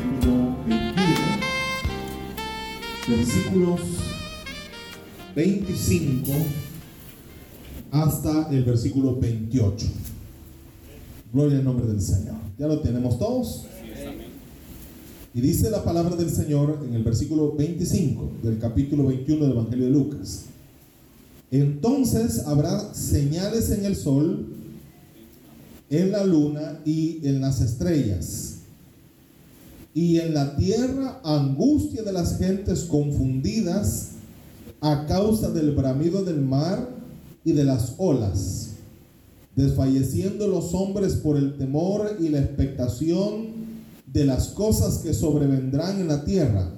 capítulo 21, versículos 25 hasta el versículo 28. Gloria al nombre del Señor. ¿Ya lo tenemos todos? Y dice la palabra del Señor en el versículo 25 del capítulo 21 del Evangelio de Lucas. Entonces habrá señales en el sol, en la luna y en las estrellas. Y en la tierra angustia de las gentes confundidas a causa del bramido del mar y de las olas, desfalleciendo los hombres por el temor y la expectación de las cosas que sobrevendrán en la tierra,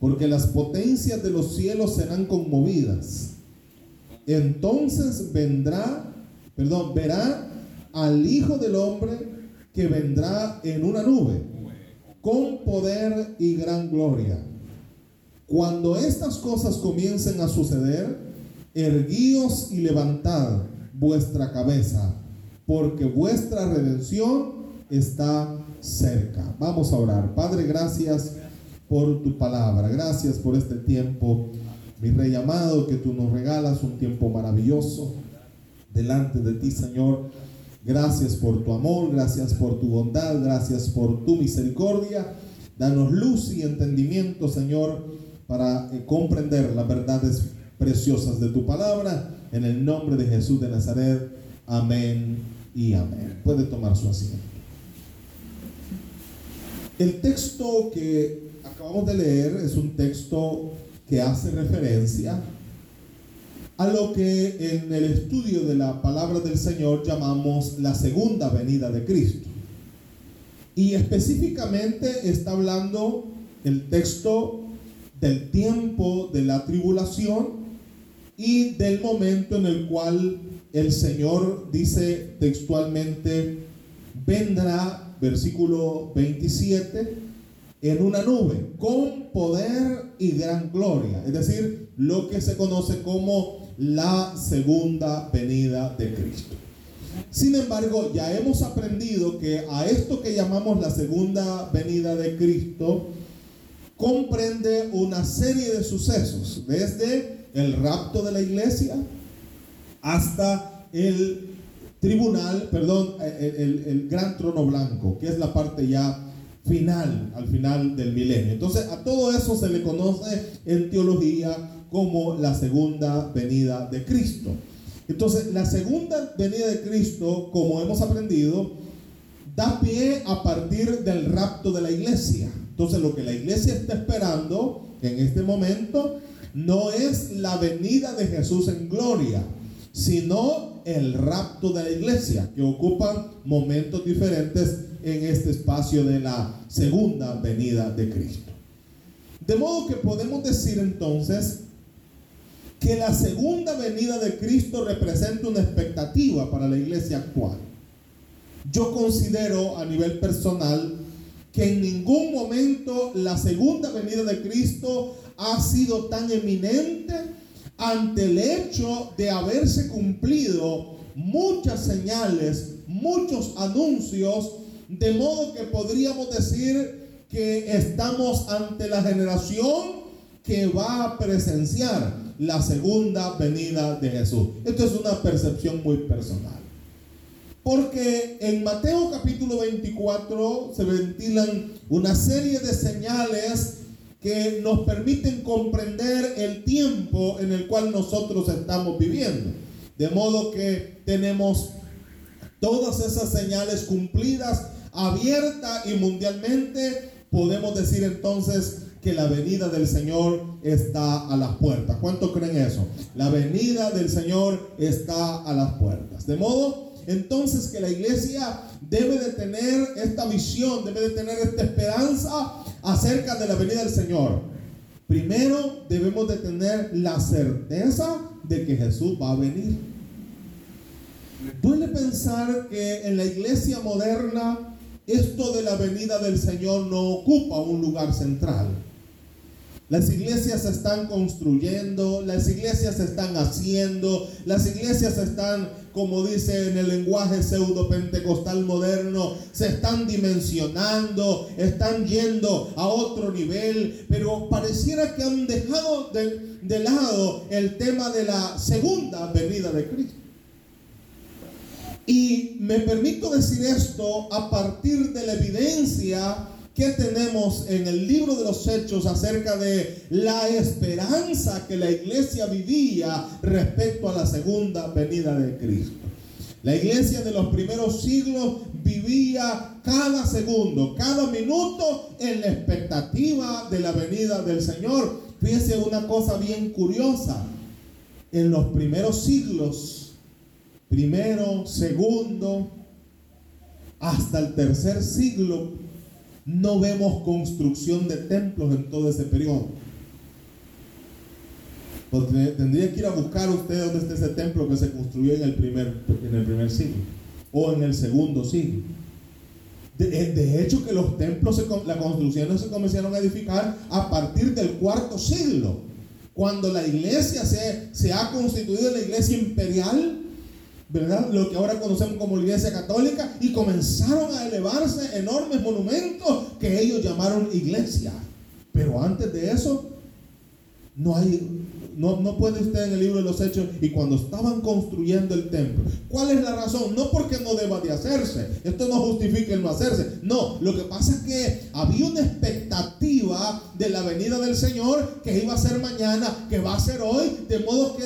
porque las potencias de los cielos serán conmovidas. Entonces vendrá, perdón, verá al Hijo del Hombre que vendrá en una nube, con poder y gran gloria. Cuando estas cosas comiencen a suceder, erguíos y levantad vuestra cabeza, porque vuestra redención está cerca. Vamos a orar. Padre, gracias por tu palabra. Gracias por este tiempo, mi rey amado, que tú nos regalas, un tiempo maravilloso delante de ti, Señor. Gracias por tu amor, gracias por tu bondad, gracias por tu misericordia. Danos luz y entendimiento, Señor, para eh, comprender las verdades preciosas de tu palabra. En el nombre de Jesús de Nazaret. Amén y amén. Puede tomar su asiento. El texto que acabamos de leer es un texto que hace referencia a lo que en el estudio de la palabra del Señor llamamos la segunda venida de Cristo. Y específicamente está hablando el texto del tiempo de la tribulación y del momento en el cual el Señor dice textualmente, vendrá versículo 27, en una nube, con poder y gran gloria. Es decir, lo que se conoce como la segunda venida de Cristo. Sin embargo, ya hemos aprendido que a esto que llamamos la segunda venida de Cristo, comprende una serie de sucesos, desde el rapto de la iglesia hasta el tribunal, perdón, eh, el, gran trono blanco, que es la parte ya final, al final del milenio. Entonces, a todo eso se le conoce en teología como la segunda venida de Cristo. Entonces, la segunda venida de Cristo, como hemos aprendido, da pie a partir del rapto de la iglesia. Entonces, lo que la iglesia está esperando en este momento no es la venida de Jesús en gloria, sino el rapto de la iglesia, que ocupan momentos diferentes en este espacio de la segunda venida de Cristo. De modo que podemos decir entonces que la segunda venida de Cristo representa una expectativa para la iglesia actual. Yo considero a nivel personal que en ningún momento la segunda venida de Cristo ha sido tan eminente ante el hecho de haberse cumplido muchas señales, muchos anuncios, de modo que podríamos decir que estamos ante la generación que va a presenciar la segunda venida de Jesús. Esto es una percepción muy personal. Porque en Mateo capítulo 24 se ventilan una serie de señales que nos permiten comprender el tiempo en el cual nosotros estamos viviendo. De modo que tenemos todas esas señales cumplidas, abierta y mundialmente, podemos decir entonces que la venida del Señor está a las puertas. ¿Cuánto creen eso? La venida del Señor está a las puertas. De modo entonces que la iglesia debe de tener esta visión, debe de tener esta esperanza acerca de la venida del Señor. Primero debemos de tener la certeza de que Jesús va a venir. Duele pensar que en la iglesia moderna esto de la venida del Señor no ocupa un lugar central. Las iglesias se están construyendo, las iglesias se están haciendo, las iglesias están, como dice en el lenguaje pseudo pentecostal moderno, se están dimensionando, están yendo a otro nivel, pero pareciera que han dejado de, de lado el tema de la segunda venida de Cristo. Y me permito decir esto a partir de la evidencia que tenemos en el libro de los Hechos acerca de la esperanza que la iglesia vivía respecto a la segunda venida de Cristo. La iglesia de los primeros siglos vivía cada segundo, cada minuto en la expectativa de la venida del Señor. Fíjense una cosa bien curiosa. En los primeros siglos, primero, segundo, hasta el tercer siglo, no vemos construcción de templos en todo ese periodo. tendría que ir a buscar usted dónde está ese templo que se construyó en el primer, en el primer siglo o en el segundo siglo. De, hecho que los templos, se, la construcción se comenzaron a edificar a partir del cuarto siglo, cuando la iglesia se, se ha constituido en la iglesia imperial ¿verdad? Lo que ahora conocemos como la Iglesia Católica, y comenzaron a elevarse enormes monumentos que ellos llamaron iglesia. Pero antes de eso, no hay no, puede usted en el libro de los Hechos y cuando estaban construyendo el templo. ¿Cuál es la razón? No porque no deba de hacerse. Esto no justifica el no hacerse. No, lo que pasa es que había una expectativa de la venida del Señor que iba a ser mañana, que va a ser hoy, de modo que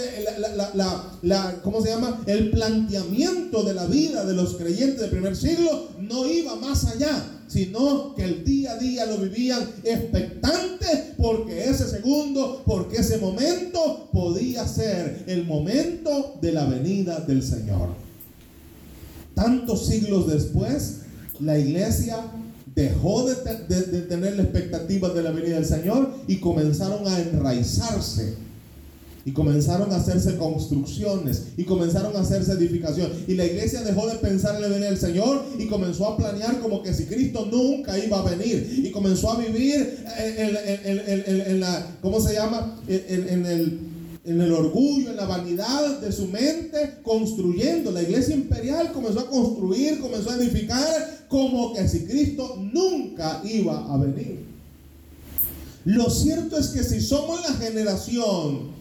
¿cómo se llama? El planteamiento de la vida de los creyentes del primer siglo no iba más allá sino que el día a día lo vivían expectantes porque ese segundo, porque ese momento podía ser el momento de la venida del Señor. Tantos siglos después, la iglesia dejó de, tener la expectativa de la venida del Señor y comenzaron a enraizarse y comenzaron a hacerse construcciones y comenzaron a hacerse edificación. Y la iglesia dejó de pensar en del Señor y comenzó a planear como que si Cristo nunca iba a venir. Y comenzó a vivir en, la, ¿cómo se llama? En, el en el orgullo, en la vanidad de su mente, construyendo. La iglesia imperial comenzó a construir, comenzó a edificar como que si Cristo nunca iba a venir. Lo cierto es que si somos la generación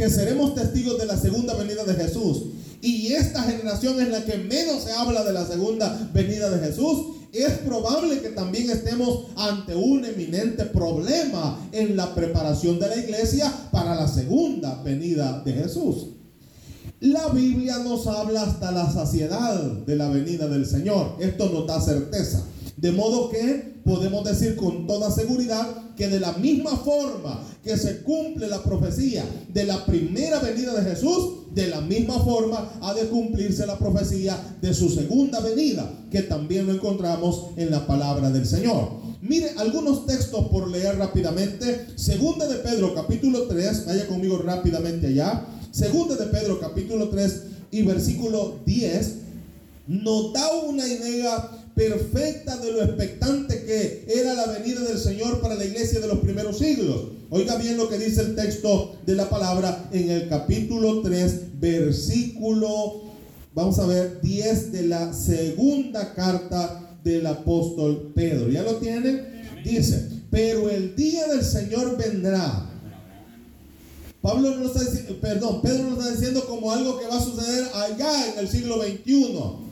que seremos testigos de la segunda venida de Jesús. Y esta generación es la que menos se habla de la segunda venida de Jesús. Es probable que también estemos ante un eminente problema en la preparación de la iglesia para la segunda venida de Jesús. La Biblia nos habla hasta la saciedad de la venida del Señor. Esto nos da certeza. De modo que podemos decir con toda seguridad que de la misma forma que se cumple la profecía de la primera venida de Jesús, de la misma forma ha de cumplirse la profecía de su segunda venida, que también lo encontramos en la palabra del Señor. Mire algunos textos por leer rápidamente. Segunda de Pedro capítulo 3, vaya conmigo rápidamente allá. Segunda de Pedro capítulo 3 y versículo 10 nos da una idea perfecta de lo expectante que era la venida del Señor para la iglesia de los primeros siglos. Oiga bien lo que dice el texto de la palabra en el capítulo 3, versículo, vamos a ver, 10 de la segunda carta del apóstol Pedro. ¿Ya lo tienen? Dice, pero el día del Señor vendrá. Pablo no está diciendo, perdón, Pedro no está diciendo como algo que va a suceder allá en el siglo 21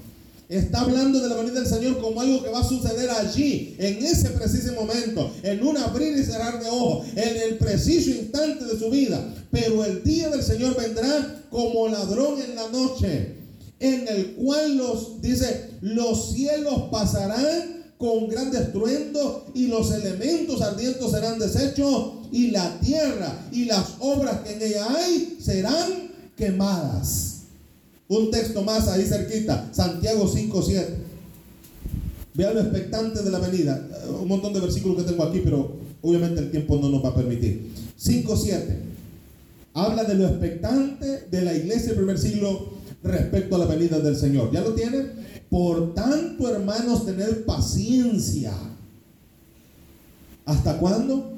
Está hablando de la venida del Señor como algo que va a suceder allí, en ese preciso momento, en un abrir y cerrar de ojos, en el preciso instante de su vida. Pero el día del Señor vendrá como ladrón en la noche, en el cual los, dice, los cielos pasarán con gran estruendo y los elementos ardientes serán deshechos y la tierra y las obras que en ella hay serán quemadas. Un texto más ahí cerquita, Santiago 5.7. Vean lo expectante de la venida. Un montón de versículos que tengo aquí, pero obviamente el tiempo no nos va a permitir. 5.7. Habla de lo expectante de la iglesia del primer siglo respecto a la venida del Señor. ¿Ya lo tienen? Por tanto, hermanos, tener paciencia. ¿Hasta cuándo?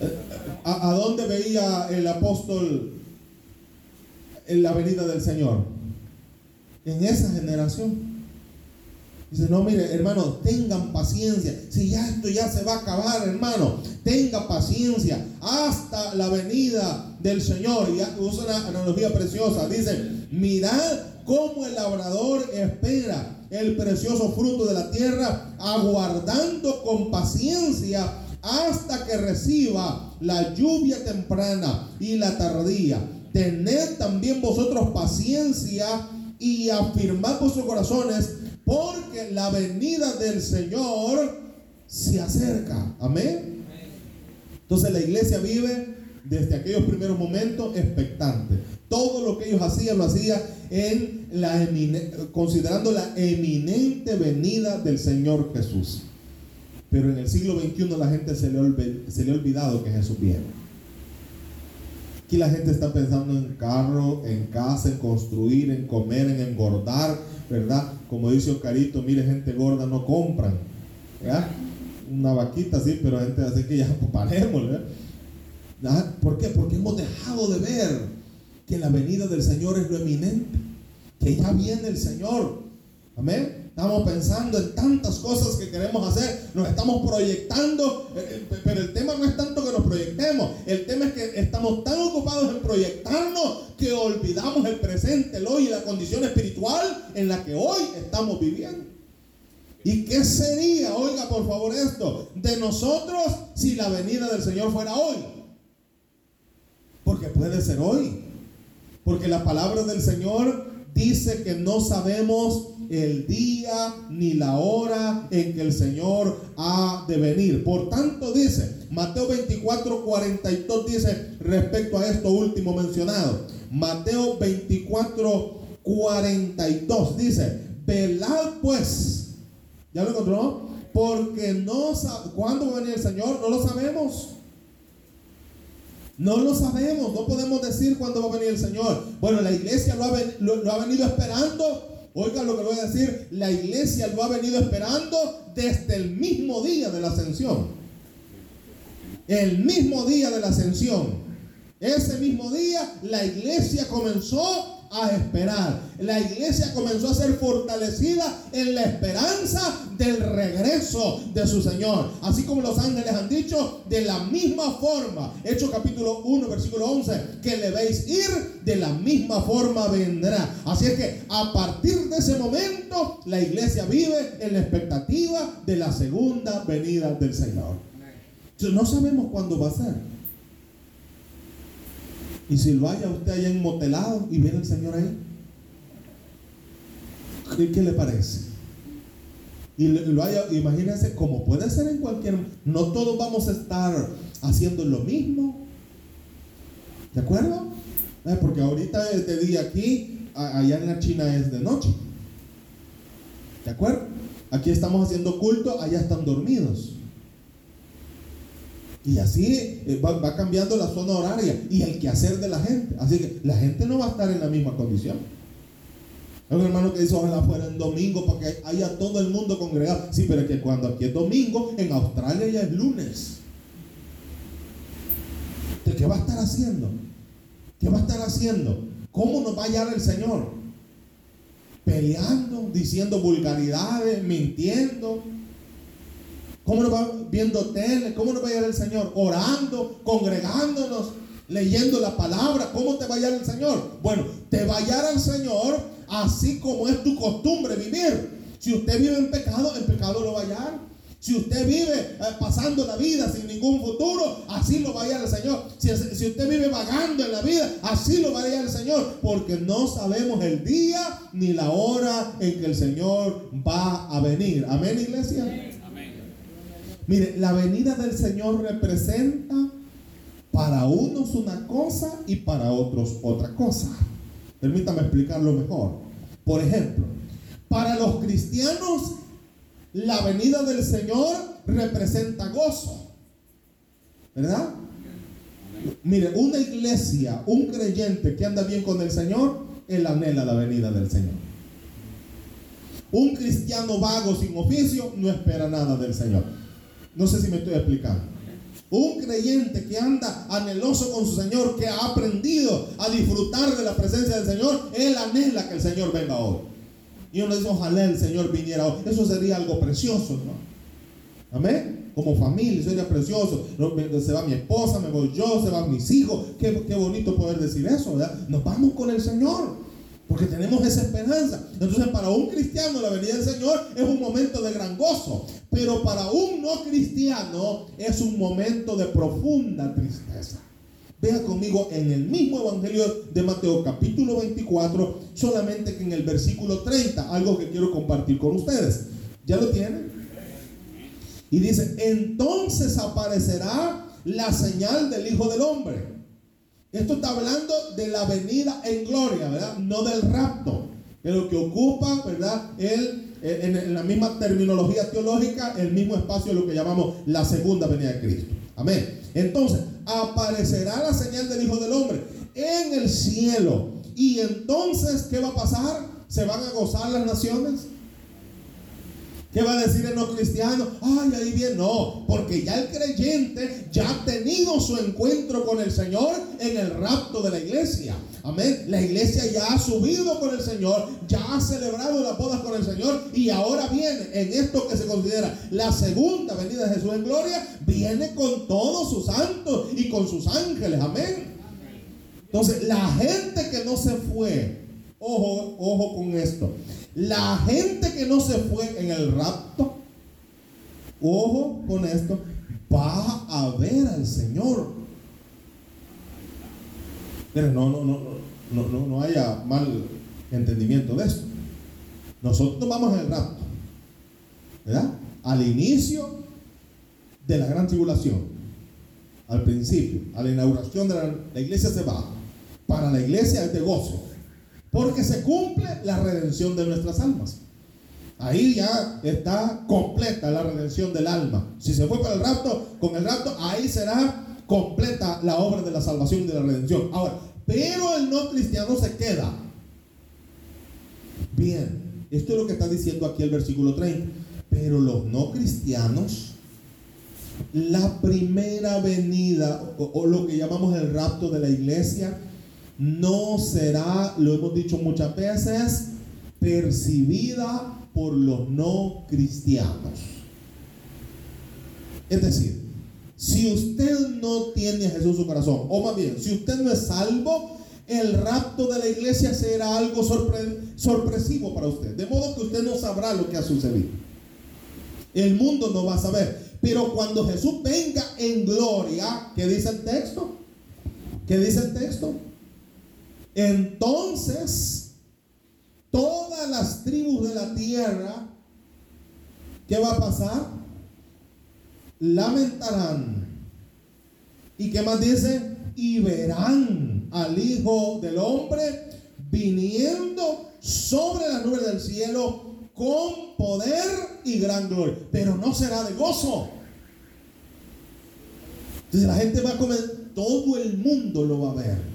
Eh, ¿A, a dónde veía el apóstol en la venida del Señor? En esa generación. Dice, no, mire, hermano, tengan paciencia. Si ya esto ya se va a acabar, hermano, tenga paciencia hasta la venida del Señor. Y usa una analogía preciosa. Dice, mirad cómo el labrador espera el precioso fruto de la tierra, aguardando con paciencia hasta que reciba la lluvia temprana y la tardía. Tened también vosotros paciencia y afirmad vuestros corazones porque la venida del Señor se acerca. Amén. Entonces la iglesia vive desde aquellos primeros momentos expectante. Todo lo que ellos hacían lo hacía en la considerando la eminente venida del Señor Jesús. Pero en el siglo XXI la gente se le ha olvidado que Jesús viene. Aquí la gente está pensando en carro, en casa, en construir, en comer, en engordar, ¿verdad? Como dice Oscarito, mire, gente gorda no compran, ¿verdad? Una vaquita, sí, pero gente así que ya paremos, ¿verdad? ¿Por qué? Porque hemos dejado de ver que la venida del Señor es lo eminente, que ya viene el Señor. Amén. Estamos pensando en tantas cosas que queremos hacer, nos estamos proyectando, eh, eh, pero el tema no es tanto nos proyectemos, el tema es que estamos tan ocupados en proyectarnos que olvidamos el presente, el hoy y la condición espiritual en la que hoy estamos viviendo. ¿Y qué sería, oiga por favor esto, de nosotros si la venida del Señor fuera hoy? Porque puede ser hoy. Porque la palabra del Señor dice que no sabemos el día ni la hora en que el Señor ha de venir. Por tanto dice, Mateo 24, 42 dice respecto a esto último mencionado. Mateo 24, 42 dice, velad pues. ¿Ya lo encontró? Porque no cuándo va a venir el Señor, no lo sabemos. No lo sabemos, no podemos decir cuándo va a venir el Señor. Bueno, la iglesia lo ha, lo, ha venido esperando. Oiga lo que voy a decir, la iglesia lo ha venido esperando desde el mismo día de la ascensión. El mismo día de la ascensión. Ese mismo día la iglesia comenzó a esperar. La iglesia comenzó a ser fortalecida en la esperanza del regreso de su Señor. Así como los ángeles han dicho, de la misma forma, Hechos capítulo 1, versículo 11, que le veis ir, de la misma forma vendrá. Así es que a partir de ese momento, la iglesia vive en la expectativa de la segunda venida del Señor. No sabemos cuándo va a ser. Y si lo haya usted allá motelado y viene el Señor ahí, ¿qué, le parece? Y lo haya, imagínense, como puede ser en cualquier, no todos vamos a estar haciendo lo mismo. ¿De acuerdo? Eh, porque ahorita es de día aquí, allá en la China es de noche. ¿De acuerdo? Aquí estamos haciendo culto, allá están dormidos. Y así eh, va, cambiando la zona horaria y el quehacer de la gente. Así que la gente no va a estar en la misma condición. Hay un hermano que dice, ojalá fuera en domingo para que haya todo el mundo congregado. Sí, pero es que cuando aquí es domingo, en Australia ya es lunes. ¿Qué va a estar haciendo? ¿Qué va a estar haciendo? ¿Cómo nos va a hallar el Señor? Peleando, diciendo vulgaridades, mintiendo ¿Cómo nos va viendo tele? ¿Cómo nos va a llegar el Señor? Orando, congregándonos, leyendo la palabra. ¿Cómo te va a hallar el Señor? Bueno, te va a hallar el Señor así como es tu costumbre vivir. Si usted vive en pecado, el pecado lo va a hallar. Si usted vive eh, pasando la vida sin ningún futuro, así lo va a hallar el Señor. Si, si, usted vive vagando en la vida, así lo va a hallar el Señor. Porque no sabemos el día ni la hora en que el Señor va a venir. Amén, iglesia. Mire, la venida del Señor representa para unos una cosa y para otros otra cosa. Permítame explicarlo mejor. Por ejemplo, para los cristianos, la venida del Señor representa gozo. ¿Verdad? Mire, una iglesia, un creyente que anda bien con el Señor, él anhela la venida del Señor. Un cristiano vago sin oficio no espera nada del Señor. No sé si me estoy explicando. Un creyente que anda anheloso con su Señor, que ha aprendido a disfrutar de la presencia del Señor, él anhela que el Señor venga hoy. Y uno dice, ojalá el Señor viniera hoy. Eso sería algo precioso, ¿no? Amén. Como familia sería precioso. Se va mi esposa, me voy yo, se van mis hijos. Qué, qué bonito poder decir eso, ¿verdad? Nos vamos con el Señor. Porque tenemos esa esperanza. Entonces, para un cristiano, la venida del Señor es un momento de gran gozo. Pero para un no cristiano es un momento de profunda tristeza. Vea conmigo en el mismo Evangelio de Mateo capítulo 24, solamente que en el versículo 30, algo que quiero compartir con ustedes. ¿Ya lo tienen? Y dice, entonces aparecerá la señal del Hijo del Hombre esto está hablando de la venida en gloria, ¿verdad? No del rapto. Pero que ocupa, ¿verdad? El, eh, en, la misma terminología teológica, el mismo espacio de lo que llamamos la segunda venida de Cristo. Amén. Entonces, aparecerá la señal del Hijo del Hombre en el cielo. Y entonces, ¿qué va a pasar? ¿Se van a gozar las naciones? ¿Qué va a decir el no cristiano? Ay, ahí bien. No, porque ya el creyente ya ha tenido su encuentro con el Señor en el rapto de la iglesia. Amén. La iglesia ya ha subido con el Señor, ya ha celebrado las bodas con el Señor y ahora viene en esto que se considera la segunda venida de Jesús en gloria, viene con todos sus santos y con sus ángeles. Amén. Entonces, la gente que no se fue, ojo, ojo con esto. La gente que no se fue en el rapto, ojo con esto, va a ver al Señor. Pero no, no, no, no, no, no haya mal entendimiento de esto. Nosotros vamos en el rapto, ¿verdad? Al inicio de la gran tribulación, al principio, a la inauguración de la, la iglesia se va. Para la iglesia es de gozo. Porque se cumple la redención de nuestras almas. Ahí ya está completa la redención del alma. Si se fue para el rapto, con el rapto, ahí será completa la obra de la salvación y de la redención. Ahora, pero el no cristiano se queda. Bien, esto es lo que está diciendo aquí el versículo 30. Pero los no cristianos, la primera venida o, o lo que llamamos el rapto de la iglesia, no será, lo hemos dicho muchas veces, percibida por los no cristianos. Es decir, si usted no tiene a Jesús en su corazón, o más bien, si usted no es salvo, el rapto de la iglesia será algo sorpresivo para usted. De modo que usted no sabrá lo que ha sucedido. El mundo no va a saber. Pero cuando Jesús venga en gloria, ¿qué dice el texto? ¿Qué dice el texto? Entonces, todas las tribus de la tierra, ¿qué va a pasar? Lamentarán. ¿Y qué más dice? Y verán al Hijo del Hombre viniendo sobre la nube del cielo con poder y gran gloria. Pero no será de gozo. Entonces la gente va a comer, todo el mundo lo va a ver.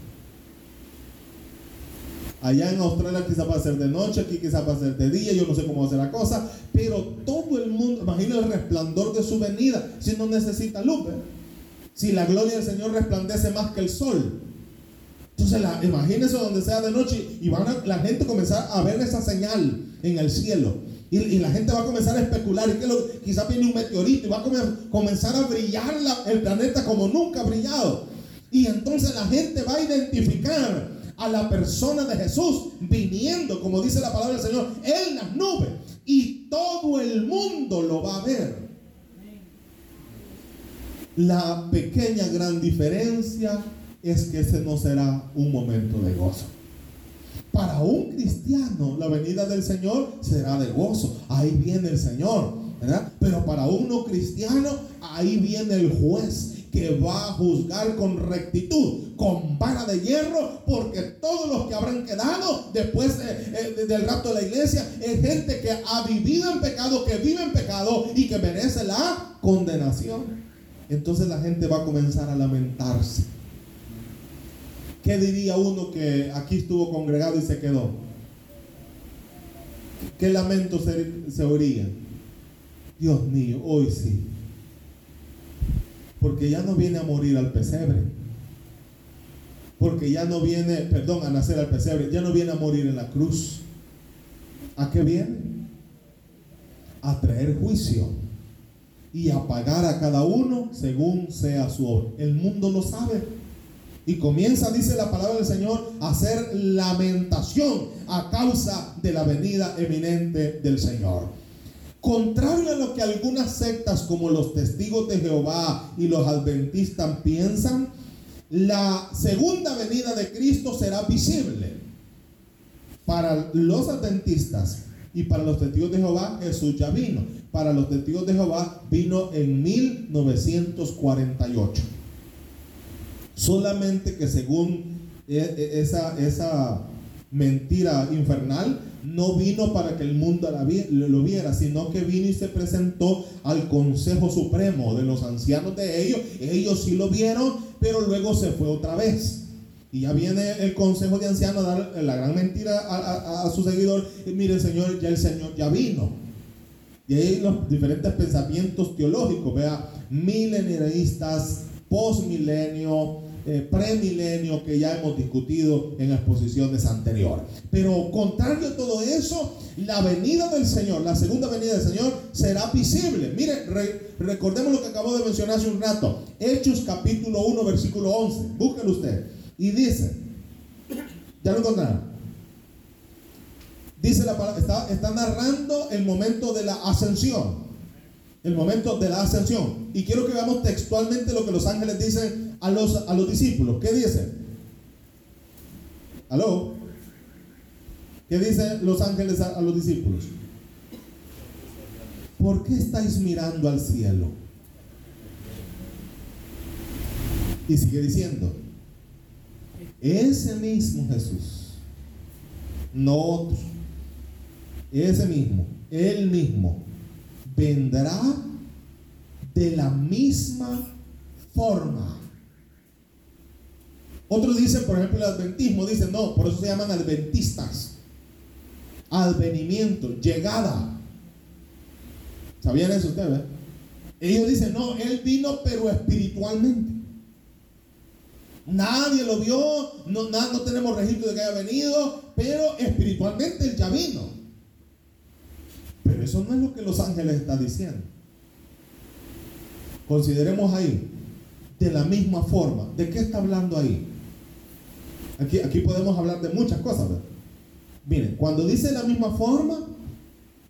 Allá en Australia quizá va a ser de noche, aquí quizá va a ser de día, yo no sé cómo va a ser la cosa, pero todo el mundo, imagina el resplandor de su venida, si no necesita luz, si la gloria del Señor resplandece más que el sol. Entonces, la, donde sea de noche y van la gente comenzar a ver esa señal en el cielo. Y, la gente va a comenzar a especular. Y que lo, quizá viene un meteorito y va a comenzar a brillar el planeta como nunca ha brillado. Y entonces la gente va a identificar a la persona de Jesús viniendo, como dice la palabra del Señor, en las nubes. Y todo el mundo lo va a ver. La pequeña gran diferencia es que ese no será un momento de gozo. Para un cristiano, la venida del Señor será de gozo. Ahí viene el Señor. Pero para un no cristiano, ahí viene el juez que va a juzgar con rectitud, con vara de hierro, porque todos los que habrán quedado después eh, del rapto de la iglesia es gente que ha vivido en pecado, que vive en pecado y que merece la condenación. Entonces la gente va a comenzar a lamentarse. ¿Qué diría uno que aquí estuvo congregado y se quedó? ¿Qué lamento se, se? Dios mío, hoy sí Porque ya no viene a morir al pesebre. Porque ya no viene, perdón, a nacer al pesebre. Ya no viene a morir en la cruz. ¿A qué viene? A traer juicio y a pagar a cada uno según sea su obra. El mundo lo sabe. Y comienza, dice la palabra del Señor, a hacer lamentación a causa de la venida eminente del Señor. Contrario a lo que algunas sectas como los testigos de Jehová y los adventistas piensan, la segunda venida de Cristo será visible. Para los adventistas y para los testigos de Jehová, Jesús ya vino. Para los testigos de Jehová vino en 1948. Solamente que según e, e, esa, esa mentira infernal, no vino para que el mundo lo viera, sino que vino y se presentó al Consejo Supremo de los ancianos de ellos. Ellos sí lo vieron, pero luego se fue otra vez. Y ya viene el Consejo de Ancianos a dar la gran mentira a, su seguidor. Y mire, Señor, ya el Señor ya vino. Y ahí los diferentes pensamientos teológicos, vea, milenialistas, postmilenio, eh, premilenio que ya hemos discutido en exposiciones anteriores. Pero contrario a todo eso, la venida del Señor, la segunda venida del Señor será visible. Mire, recordemos lo que acabo de mencionar hace un rato. Hechos capítulo 1, versículo 11. Búsquelo usted. Y dice, ya lo encontraron. Dice la palabra, está, está narrando el momento de la ascensión el momento de la ascensión. Y quiero que veamos textualmente lo que los ángeles dicen a los, a los discípulos. ¿Qué dicen? ¿Aló? ¿Qué dicen los ángeles a, a los discípulos? ¿Por qué estáis mirando al cielo? Y sigue diciendo, ese mismo Jesús, no otro, ese mismo, él mismo, vendrá de la misma forma. Otros dicen, por ejemplo, el adventismo, dicen, no, por eso se llaman adventistas. Advenimiento, llegada. ¿Sabían eso ustedes? Ellos dicen, no, Él vino pero espiritualmente. Nadie lo vio, no, no tenemos registro de que haya venido, pero espiritualmente Él ya vino. Pero eso no es lo que los ángeles están diciendo. Consideremos ahí, de la misma forma. ¿De qué está hablando ahí? Aquí, podemos hablar de muchas cosas. Miren, cuando dice la misma forma,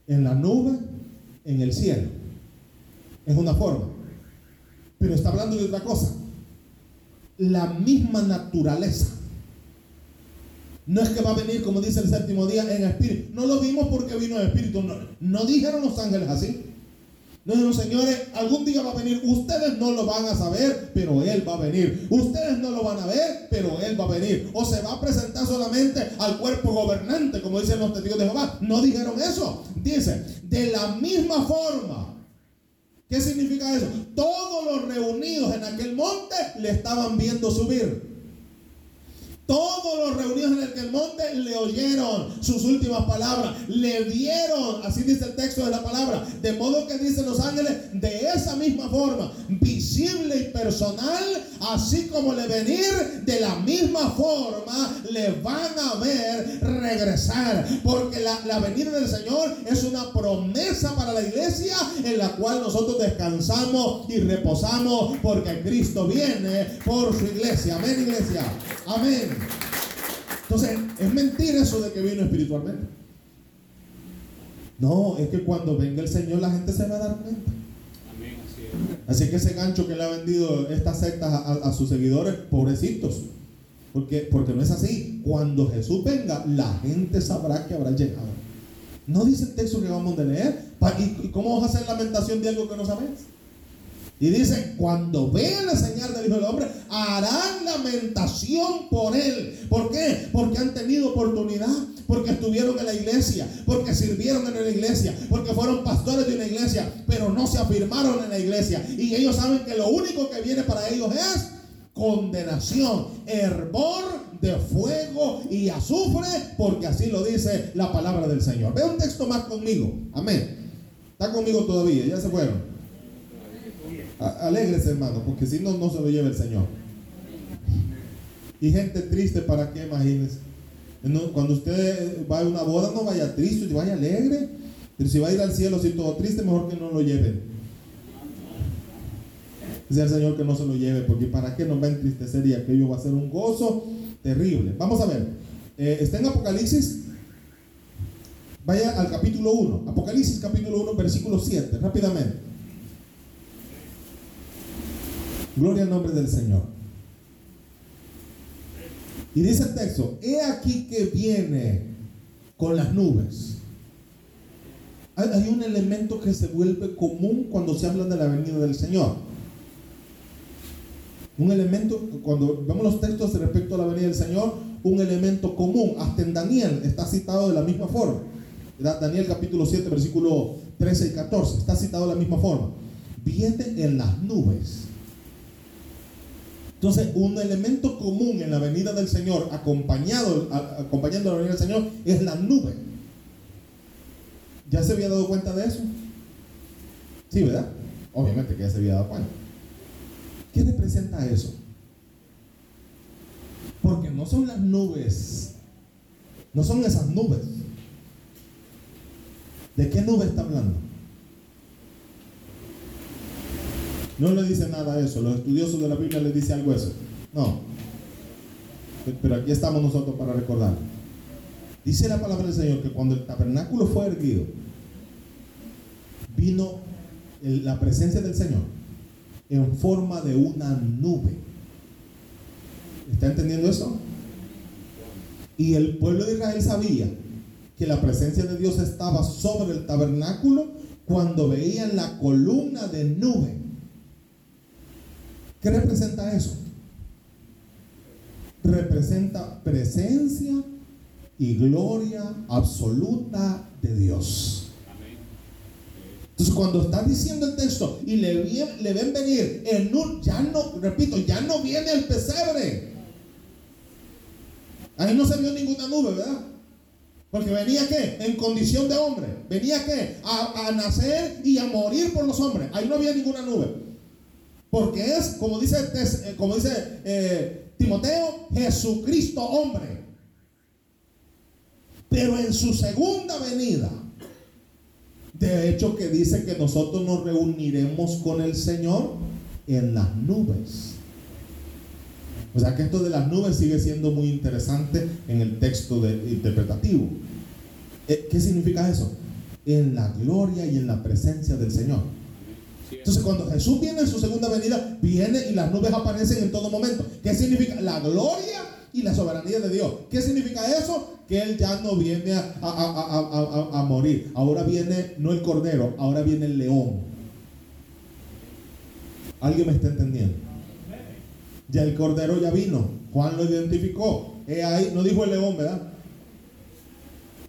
en la nube, en el cielo, es una forma. Pero está hablando de otra cosa. La misma naturaleza. No es que va a venir, como dice el séptimo día, en espíritu. No lo vimos porque vino en espíritu. No, dijeron los ángeles así. No señores, algún día va a venir. Ustedes no lo van a saber, pero Él va a venir. Ustedes no lo van a ver, pero Él va a venir. O se va a presentar solamente al cuerpo gobernante, como dicen los testigos de Jehová. No dijeron eso. Dice, de la misma forma. ¿Qué significa eso? Todos los reunidos en aquel monte le estaban viendo subir. Todos los reunidos en el monte le oyeron sus últimas palabras, le vieron, así dice el texto de la palabra, de modo que dicen los ángeles, de esa misma forma, visible y personal, así como le venir, de la misma forma le van a ver regresar, porque la, la venida del Señor es una promesa para la iglesia en la cual nosotros descansamos y reposamos, porque Cristo viene por su iglesia. Amén, iglesia. Amén. Entonces, es mentira eso de que vino espiritualmente. No, es que cuando venga el Señor la gente se va a dar cuenta. así, que ese gancho que le ha vendido estas sectas a, sus seguidores, pobrecitos. Porque, porque no es así. Cuando Jesús venga, la gente sabrá que habrá llegado. No dice el texto que vamos a leer. ¿Y cómo vas a hacer lamentación de algo que no sabes? Y dice, cuando vean la señal del Hijo del Hombre, harán lamentación por él. ¿Por qué? Porque han tenido oportunidad, porque estuvieron en la iglesia, porque sirvieron en la iglesia, porque fueron pastores de una iglesia, pero no se afirmaron en la iglesia. Y ellos saben que lo único que viene para ellos es condenación, hervor de fuego y azufre, porque así lo dice la palabra del Señor. Ve un texto más conmigo. Amén. Está conmigo todavía, ya se fueron. Alegres, hermano, porque si no, no se lo lleva el Señor. Y gente triste, ¿para qué? Imagínense. Cuando usted va a una boda, no vaya triste, vaya alegre. Pero si va a ir al cielo si todo triste, mejor que no lo lleve. Dice el Señor que no se lo lleve, porque ¿para qué nos va a entristecer? Y aquello va a ser un gozo terrible. Vamos a ver. Eh, está en Apocalipsis. Vaya al capítulo 1. Apocalipsis capítulo 1, versículo 7. Rápidamente. Gloria al nombre del Señor. Y dice el texto, he aquí que viene con las nubes. Hay, un elemento que se vuelve común cuando se habla de la venida del Señor. Un elemento, cuando vemos los textos respecto a la venida del Señor, un elemento común. Hasta en Daniel está citado de la misma forma. Daniel capítulo 7, versículo 13 y 14. Está citado de la misma forma. Viene en las nubes. Entonces, un elemento común en la venida del Señor, acompañado, acompañando la venida del Señor, es la nube. ¿Ya se había dado cuenta de eso? Sí, ¿verdad? Obviamente que ya se había dado cuenta. ¿Qué representa eso? Porque no son las nubes, no son esas nubes. ¿De qué nube está hablando? No le dice nada eso. Los estudiosos de la Biblia les dice algo eso. No. Pero aquí estamos nosotros para recordar. Dice la palabra del Señor que cuando el tabernáculo fue erguido, vino la presencia del Señor en forma de una nube. ¿Está entendiendo eso? Y el pueblo de Israel sabía que la presencia de Dios estaba sobre el tabernáculo cuando veían la columna de nube ¿Qué representa eso? Representa presencia y gloria absoluta de Dios. Entonces cuando está diciendo el texto y le, ven venir en un, ya no, repito, ya no viene el pesebre. Ahí no se vio ninguna nube, ¿verdad? Porque venía que en condición de hombre, venía que a, a nacer y a morir por los hombres. Ahí no había ninguna nube. Porque es, como dice, eh, como dice eh, Timoteo, Jesucristo hombre. Pero en su segunda venida, de hecho que dice que nosotros nos reuniremos con el Señor en las nubes. O sea que esto de las nubes sigue siendo muy interesante en el texto interpretativo. Eh, ¿Qué significa eso? En la gloria y en la presencia del Señor. Entonces cuando Jesús viene en su segunda venida, viene y las nubes aparecen en todo momento. ¿Qué significa? La gloria y la soberanía de Dios. ¿Qué significa eso? Que Él ya no viene a, morir. Ahora viene no el cordero, ahora viene el león. ¿Alguien me está entendiendo? Ya el cordero ya vino. Juan lo identificó. He ahí, no dijo el león, ¿verdad?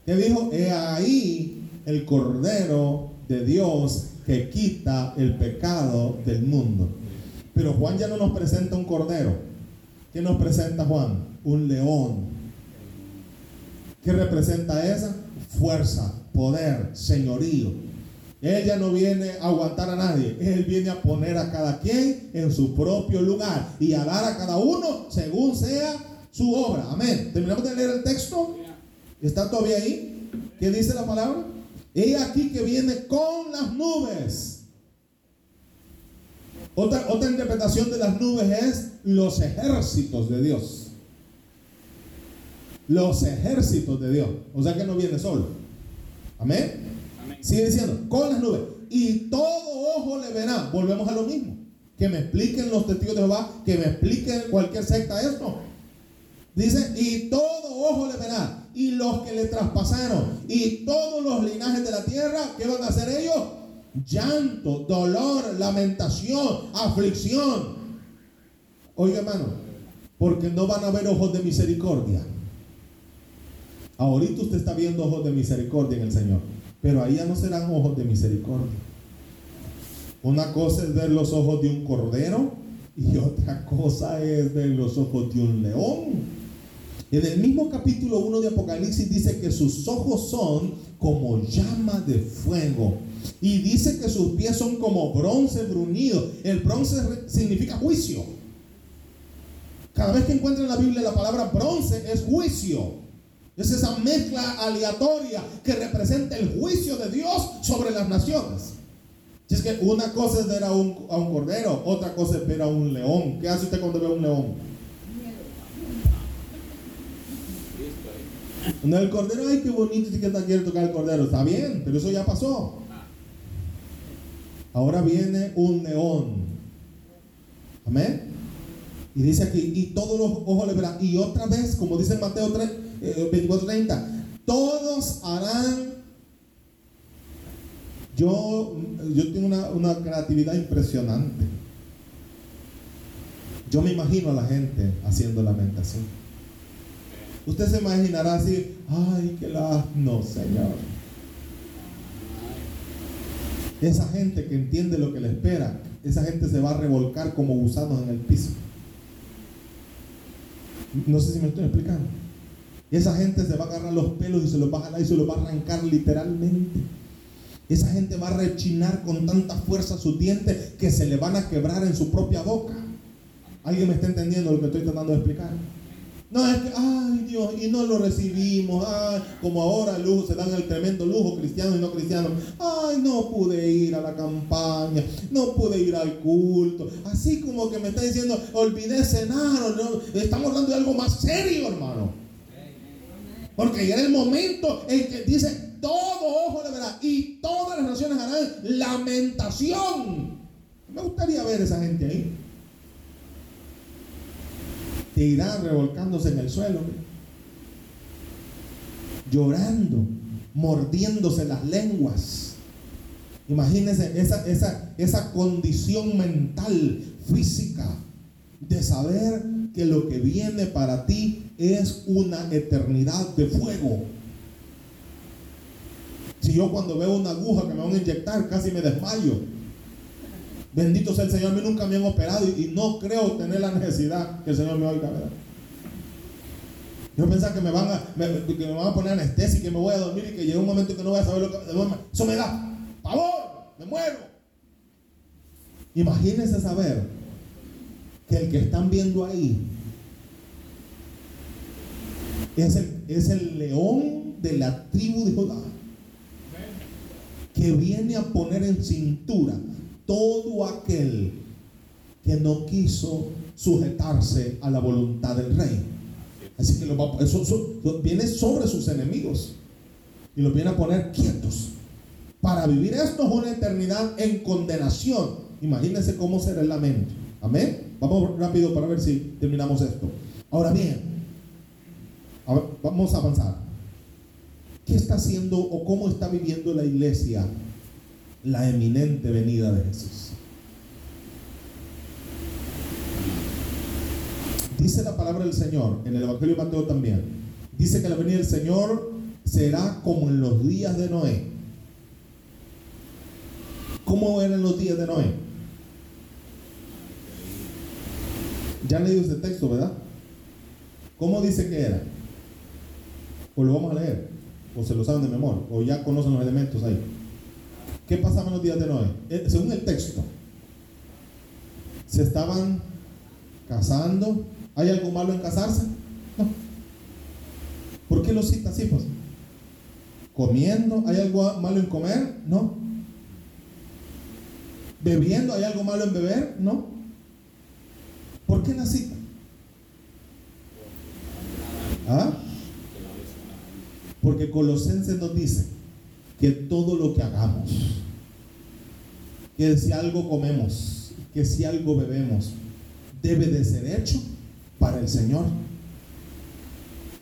¿Qué dijo? He ahí el cordero de Dios que quita el pecado del mundo. Pero Juan ya no nos presenta un cordero. ¿Qué nos presenta Juan? Un león. ¿Qué representa esa? Fuerza, poder, señorío. Él ya no viene a aguantar a nadie. Él viene a poner a cada quien en su propio lugar y a dar a cada uno según sea su obra. Amén. Terminamos de leer el texto. ¿Está todavía ahí? ¿Qué dice la palabra? He aquí que viene con las nubes. Otra, otra interpretación de las nubes es los ejércitos de Dios. Los ejércitos de Dios. O sea que no viene solo. Amén. Sigue diciendo, con las nubes. Y todo ojo le verá. Volvemos a lo mismo. Que me expliquen los testigos de Jehová, que me expliquen cualquier secta esto. Dice, y todo ojo le verá y los que le traspasaron y todos los linajes de la tierra, ¿qué van a hacer ellos? Llanto, dolor, lamentación, aflicción. Oiga hermano, porque no van a ver ojos de misericordia. Ahorita usted está viendo ojos de misericordia en el Señor, pero ahí ya no serán ojos de misericordia. Una cosa es ver los ojos de un cordero y otra cosa es ver los ojos de un león. En el mismo capítulo 1 de Apocalipsis dice que sus ojos son como llama de fuego. Y dice que sus pies son como bronce bruñido. El bronce significa juicio. Cada vez que encuentran en la Biblia la palabra bronce es juicio. Es esa mezcla aleatoria que representa el juicio de Dios sobre las naciones. Si es que una cosa es ver a un, a un cordero, otra cosa es ver a un león. ¿Qué hace usted cuando ve a un león? No, el cordero, ay, qué bonito, si que quiere tocar el cordero. Está bien, pero eso ya pasó. Ahora viene un león. Amén. Y dice aquí, y todos los ojos le verán. Y otra vez, como dice Mateo 3, 24:30, eh, todos harán. Yo, yo tengo una, una creatividad impresionante. Yo me imagino a la gente haciendo lamentación. Usted se imaginará así, ay, que la... No, Señor. Esa gente que entiende lo que le espera, esa gente se va a revolcar como gusanos en el piso. No sé si me estoy explicando. Esa gente se va a agarrar los pelos y se los va a jalar y se los va a arrancar literalmente. Esa gente va a rechinar con tanta fuerza sus dientes que se le van a quebrar en su propia boca. ¿Alguien me está entendiendo lo que estoy tratando de explicar? No, es que, ay Dios, y no lo recibimos, ay, como ahora lujo, se dan el tremendo lujo cristiano y no cristiano. Ay, no pude ir a la campaña, no pude ir al culto. Así como que me está diciendo, olvidé cenar, no, estamos hablando de algo más serio, hermano. Porque ya el momento en que dice, todo ojo le verá y todas las naciones harán lamentación. Me gustaría ver esa gente ahí. Te irán revolcándose en el suelo, llorando, mordiéndose las lenguas. Imagínense esa, esa, esa condición mental, física, de saber que lo que viene para ti es una eternidad de fuego. Si yo cuando veo una aguja que me van a inyectar, casi me desmayo. Bendito sea el Señor, a mí nunca me han operado y, no creo tener la necesidad que el Señor me oiga, ¿verdad? Yo pensaba que me van a, que me van a poner anestesia y que me voy a dormir y que llega un momento que no voy a saber lo que... Eso me da pavor, me muero. Imagínense saber que el que están viendo ahí es el, es el león de la tribu de Judá que viene a poner en cintura todo aquel que no quiso sujetarse a la voluntad del rey. Así que lo eso, viene sobre sus enemigos y los viene a poner quietos. Para vivir esto es una eternidad en condenación. Imagínense cómo será el lamento. Amén. Vamos rápido para ver si terminamos esto. Ahora bien, vamos a avanzar. ¿Qué está haciendo o cómo está viviendo la iglesia la eminente venida de Jesús? Dice la palabra del Señor en el Evangelio de Mateo también. Dice que la venida del Señor será como en los días de Noé. ¿Cómo eran los días de Noé? Ya han leído ese texto, ¿verdad? ¿Cómo dice que era? o lo vamos a leer, o se lo saben de memoria, o ya conocen los elementos ahí. ¿Qué pasaba en los días de Noé? Eh, según el texto, se estaban casando. ¿Hay algo malo en casarse? No. ¿Por qué lo cita así? Pues? ¿Comiendo? ¿Hay algo malo en comer? No. ¿Bebiendo? ¿Hay algo malo en beber? No. ¿Por qué la cita? ¿Ah? Porque Colosenses nos dice que todo lo que hagamos, que si algo comemos, que si algo bebemos, debe de ser hecho para el Señor.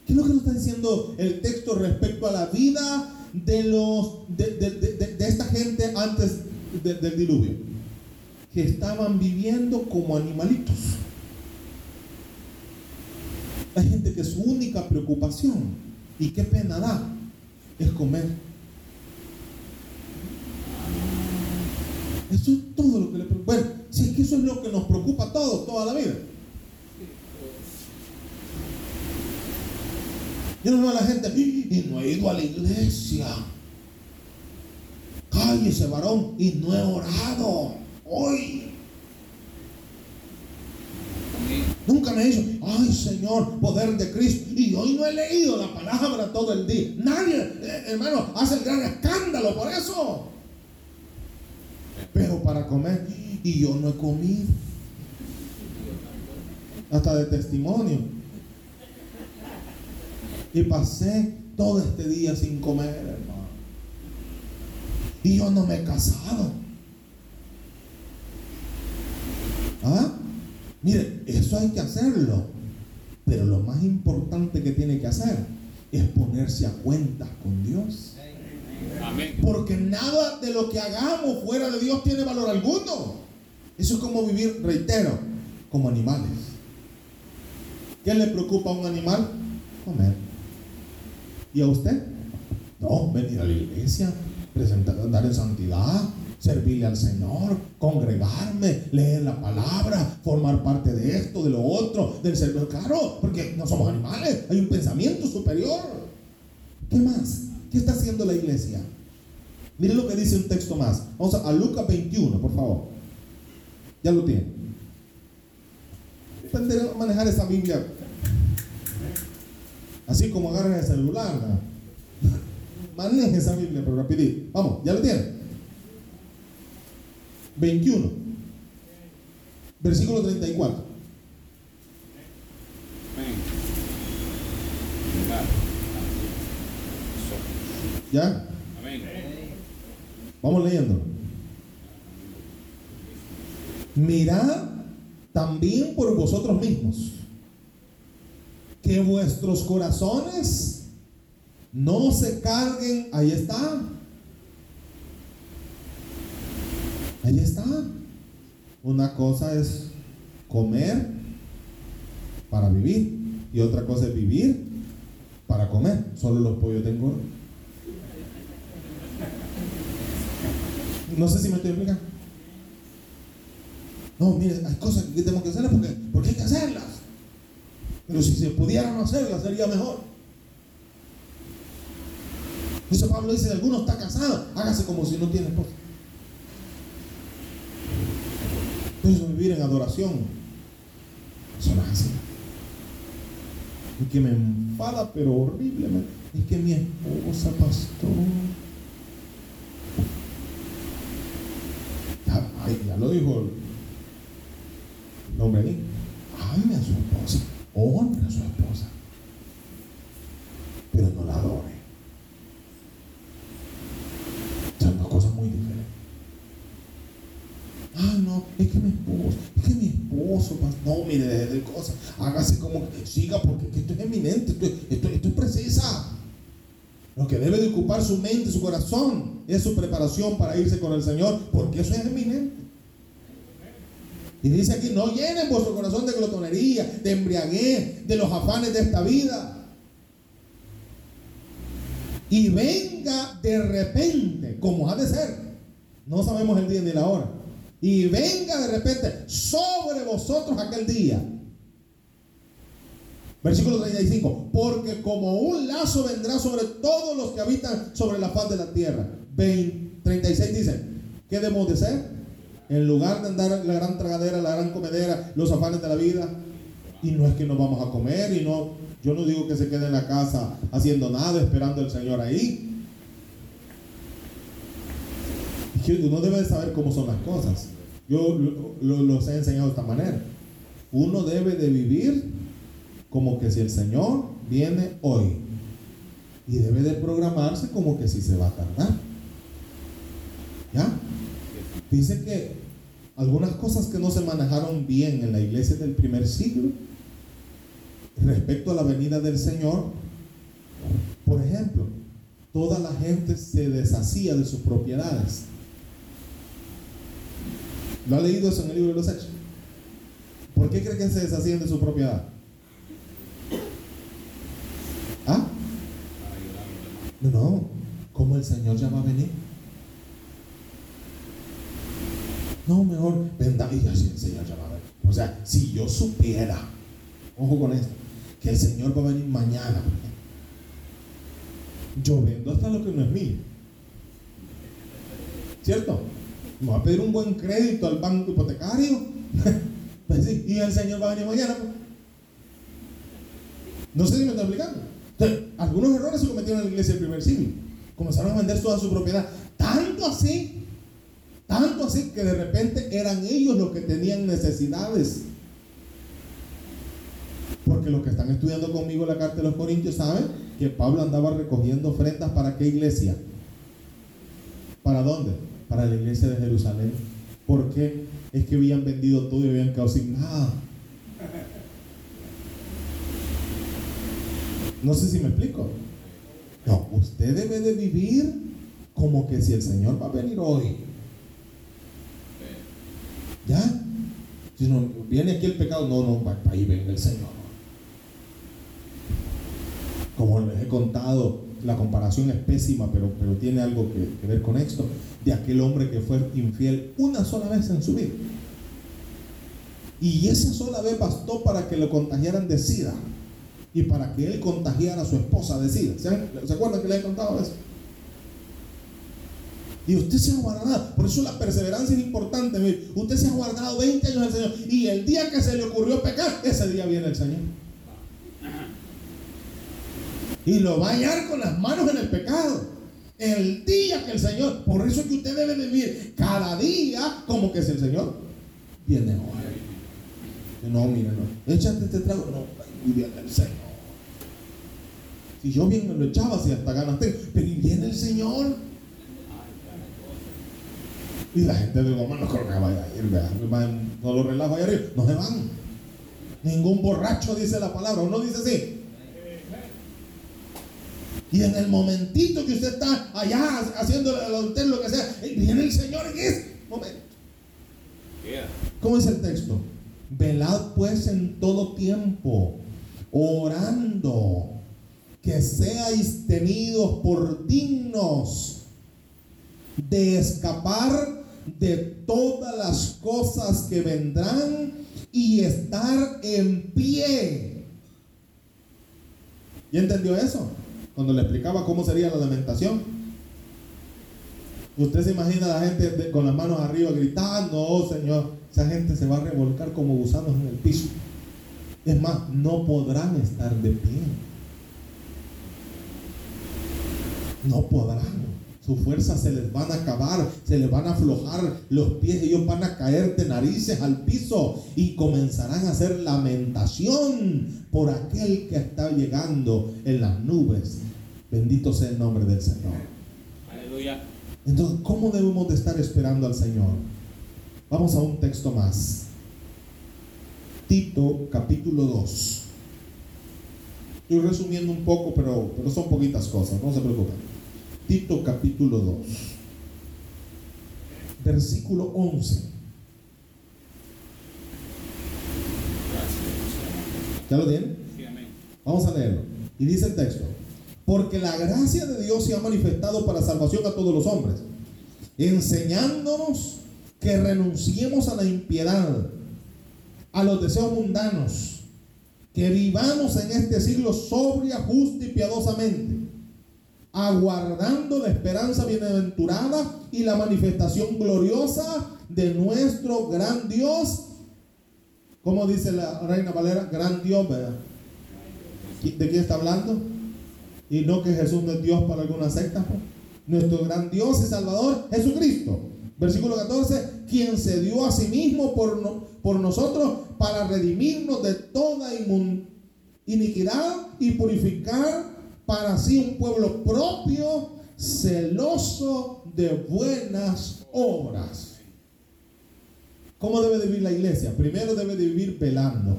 ¿Qué es lo que nos está diciendo el texto respecto a la vida de, los, de, esta gente antes del diluvio? Que estaban viviendo como animalitos. Hay gente que su única preocupación y qué pena da es comer. Eso es todo lo que le preocupa. Bueno, si es que eso es lo que nos preocupa a todos, toda la vida. Yo no veo a la gente y no he ido a la iglesia. Cállese, varón, y no he orado hoy. Nunca me he dicho, ay Señor, poder de Cristo. Y hoy no he leído la palabra todo el día. Nadie, eh, hermano, hace el gran escándalo por eso. Pero para comer, y yo no he comido. Hasta de testimonio. Y pasé todo este día sin comer, hermano. Y yo no me he casado. ¿Ah? Mire, eso hay que hacerlo. Pero lo más importante que tiene que hacer es ponerse a cuentas con Dios. Porque nada de lo que hagamos fuera de Dios tiene valor alguno. Eso es como vivir, reitero, como animales. ¿Qué le preocupa a un animal? Comer. ¿Y a usted? No, venir a la iglesia, presentar, andar en santidad, servirle al Señor, congregarme, leer la palabra, formar parte de esto, de lo otro, del servicio. Claro, porque no somos animales, hay un pensamiento superior. ¿Qué más? ¿Qué está haciendo la iglesia? Mire lo que dice un texto más. Vamos a, Lucas 21, por favor. Ya lo tiene. Aprender a manejar esa Biblia. Así como agarran el celular. Maneje esa Biblia, pero rapidito. Vamos, ya lo tiene. 21, versículo 34. ¿Ya? Vamos leyendo. Mirad también por vosotros mismos que vuestros corazones no se carguen, ahí está, Ahí está. Una cosa es comer para vivir y otra cosa es vivir para comer. Solo los pollos tengo. No sé si me estoy explicando. No, mire, hay cosas que tenemos que hacerlas porque, porque hay que hacerlas. Pero si se pudieran hacerlas sería mejor. Eso Pablo dice, alguno está casado, hágase como si no tiene esposa. Eso vivir en adoración. Eso no es así. Y que me enfada, pero horriblemente. Es que mi esposa, pastor. Ya, lo dijo el hombre ahí. Ame a su esposa. Honre a su esposa. Pero no la adore. Son dos cosas muy diferentes. Ah, no, es que mi esposo, es que mi esposo, no, mire, de, cosas, hágase como que siga, porque esto es eminente, esto, esto, es precisa. Lo que debe de ocupar su mente, su corazón, es su preparación para irse con el Señor, porque eso es eminente. Y dice aquí, no llenen vuestro corazón de glotonería, de embriaguez, de los afanes de esta vida. Y venga de repente, como ha de ser. No sabemos el día ni la hora y venga de repente sobre vosotros aquel día. Versículo 35. Porque como un lazo vendrá sobre todos los que habitan sobre la faz de la tierra. 36 dice, ¿qué debemos de ser? En lugar de andar la gran tragadera, la gran comedera, los afanes de la vida. Y no es que nos vamos a comer y no, yo no digo que se quede en la casa haciendo nada, esperando al Señor ahí. Uno debe de saber cómo son las cosas. Yo los he enseñado de esta manera. Uno debe de vivir como que si el Señor viene hoy. Y debe de programarse como que si se va a tardar. ¿Ya? Dice que algunas cosas que no se manejaron bien en la iglesia del primer siglo respecto a la venida del Señor, por ejemplo, toda la gente se deshacía de sus propiedades ¿Lo ha leído eso en el libro de los Hechos? ¿Por qué cree que se deshacían de su propiedad? ¿Ah? No, no. ¿Cómo el Señor ya va a venir? No, mejor venda y así el Señor ya va a venir. O sea, si yo supiera, ojo con esto, que el Señor va a venir mañana, Yo vendo hasta lo que no es mío. ¿Cierto? Me va a pedir un buen crédito al banco hipotecario. Pues y el Señor va a venir mañana. Pues. No sé si me está explicando. Algunos errores se cometieron en la iglesia del primer siglo. Comenzaron a vender toda su propiedad. Tanto así, tanto así que de repente eran ellos los que tenían necesidades. Porque los que están estudiando conmigo la carta de los Corintios saben que Pablo andaba recogiendo ofrendas para qué iglesia. ¿Para dónde? Para la iglesia de Jerusalén. ¿Por qué? Es que habían vendido todo y habían quedado sin nada. No sé si me explico. No, usted debe de vivir como que si el Señor va a venir hoy. ¿Ya? Si no viene aquí el pecado, no, no, ahí venga el Señor. Como les he contado, la comparación es pésima, pero, pero tiene algo que, que ver con esto. De aquel hombre que fue infiel una sola vez en su vida. Y esa sola vez bastó para que lo contagiaran de sida y para que él contagiara a su esposa de SIDA. ¿Se, acuerdan que le he contado eso? Y usted se ha guardado, por eso la perseverancia es importante. Usted se ha guardado 20 años del Señor y el día que se le ocurrió pecar, ese día viene el Señor. Y lo va a hallar con las manos en el pecado. El día que el Señor, por eso es que usted debe vivir cada día como que es el Señor viene hoy. No, mira, no, échate este trago, no, y viene el Señor. Si yo bien me lo echaba, si hasta ganas tengo. Pero viene el Señor. Y la gente de Goma no creo que vaya a ir, No lo relajo allá arriba. No se van. Ningún borracho dice la palabra. Uno dice así. Y en el momentito que usted está allá haciendo el lo que sea, viene el Señor en ese momento. ¿Cómo es el texto? Velad pues en todo tiempo, orando que seáis tenidos por dignos de escapar de todas las cosas que vendrán y estar en pie. ¿Y entendió eso? Cuando le explicaba cómo sería la lamentación. Usted se imagina a la gente con las manos arriba gritando, oh Señor, esa gente se va a revolcar como gusanos en el piso. Es más, no podrán estar de pie. No podrán. Sus fuerzas se les van a acabar, se les van a aflojar los pies, ellos van a caer de narices al piso y comenzarán a hacer lamentación por aquel que está llegando en las nubes. Bendito sea el nombre del Señor. Aleluya. Entonces, ¿cómo debemos de estar esperando al Señor? Vamos a un texto más. Tito capítulo 2. Estoy resumiendo un poco, pero, pero son poquitas cosas, no se preocupen. Tito capítulo 2, versículo 11. ¿Ya lo tienen? Vamos a leerlo. Y dice el texto, porque la gracia de Dios se ha manifestado para salvación a todos los hombres, enseñándonos que renunciemos a la impiedad, a los deseos mundanos, que vivamos en este siglo sobria, justa y piadosamente aguardando la esperanza bienaventurada y la manifestación gloriosa de nuestro gran Dios. Como dice la reina Valera, gran Dios, ¿verdad? ¿De quién está hablando? Y no que Jesús no es Dios para alguna secta. Pues. Nuestro gran Dios y Salvador, Jesucristo. Versículo 14, quien se dio a sí mismo por, por nosotros para redimirnos de toda iniquidad y purificar para sí un pueblo propio, celoso de buenas obras. ¿Cómo debe de vivir la iglesia? Primero debe de vivir velando.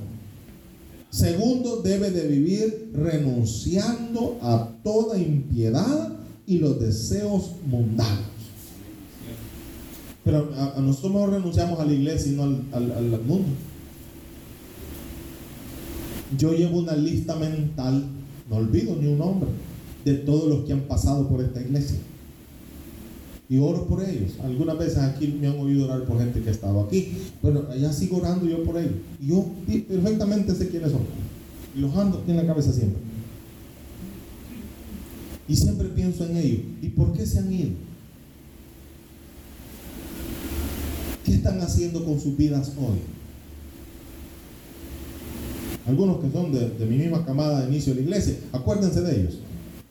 Segundo, debe de vivir renunciando a toda impiedad y los deseos mundanos. Pero a, nosotros no renunciamos a la iglesia y no al, al mundo. Yo llevo una lista mental no olvido ni un nombre de todos los que han pasado por esta iglesia. Y oro por ellos. Algunas veces aquí me han oído orar por gente que ha estado aquí. Pero allá sigo orando yo por ellos. Y yo perfectamente sé quiénes son. Y los ando en la cabeza siempre. Y siempre pienso en ellos. ¿Y por qué se han ido? ¿Qué están haciendo con sus vidas hoy? Algunos que son de, mi misma camada de inicio de la iglesia, acuérdense de ellos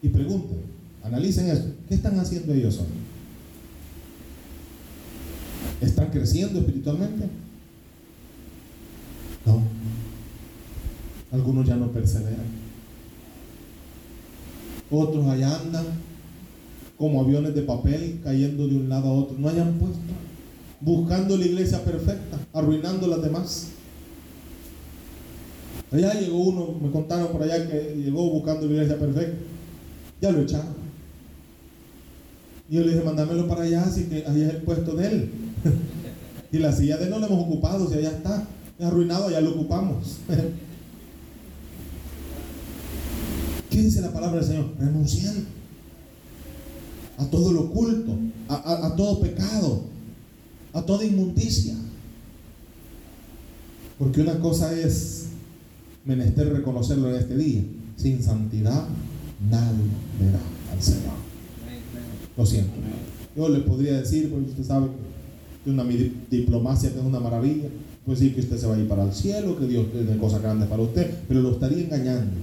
y pregunten, analicen esto. ¿Qué están haciendo ellos hoy? ¿Están creciendo espiritualmente? No. Algunos ya no perseveran. Otros allá andan como aviones de papel cayendo de un lado a otro. No hayan puesto. Buscando la iglesia perfecta, arruinando las demás. Allá llegó uno, me contaron por allá que llegó buscando la iglesia perfecta. Ya lo echaron. Y yo le dije, mándamelo para allá, así que ahí es el puesto de él. y la silla de él no la hemos ocupado, si allá está. Arruinado, ya lo ocupamos. ¿Qué dice la palabra del Señor? Renunciando a todo lo oculto, a, todo pecado, a toda inmundicia. Porque una cosa es menester reconocerlo en este día. Sin santidad nadie verá al Señor. Lo siento. Yo le podría decir, porque usted sabe que una diplomacia que es una maravilla, puede decir que usted se va a ir para el cielo, que Dios tiene cosas grandes para usted, pero lo estaría engañando.